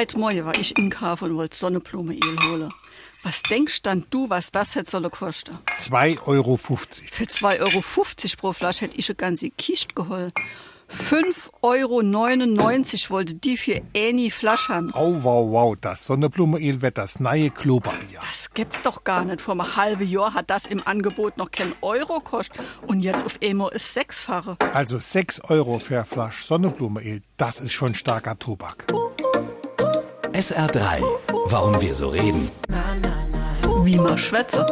Heute Morgen war ich in Kauf und wollte Sonnenblumenöl holen. Was denkst dann du, was das hätte sollen kosten? 2,50 Euro. Für 2,50 Euro pro Flasche hätte ich eine ganze Kiste geholt. 5,99 Euro wollte die für eine Flasche haben. Au, wow, wow, das Sonnenblumenöl wird das neue Klopapier. Das gibt's doch gar nicht. Vor einem halben Jahr hat das im Angebot noch kein Euro gekostet. Und jetzt auf einmal ist sechsfache. Also 6 Euro für eine Flasche Sonnenblumenöl, das ist schon starker Tobak. SR3. Warum wir so reden. Wie man schwätze.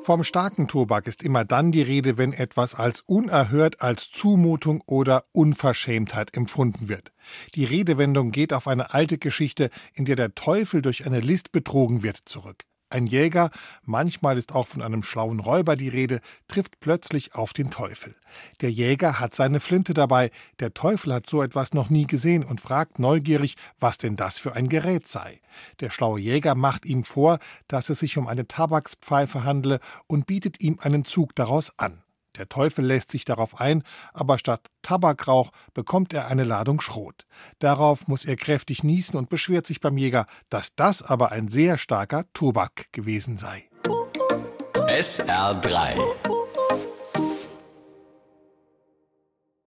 Vom starken Tobak ist immer dann die Rede, wenn etwas als unerhört, als Zumutung oder Unverschämtheit empfunden wird. Die Redewendung geht auf eine alte Geschichte, in der der Teufel durch eine List betrogen wird, zurück. Ein Jäger, manchmal ist auch von einem schlauen Räuber die Rede, trifft plötzlich auf den Teufel. Der Jäger hat seine Flinte dabei, der Teufel hat so etwas noch nie gesehen und fragt neugierig, was denn das für ein Gerät sei. Der schlaue Jäger macht ihm vor, dass es sich um eine Tabakspfeife handle und bietet ihm einen Zug daraus an. Der Teufel lässt sich darauf ein, aber statt Tabakrauch bekommt er eine Ladung Schrot. Darauf muss er kräftig niesen und beschwert sich beim Jäger, dass das aber ein sehr starker Tobak gewesen sei. SR3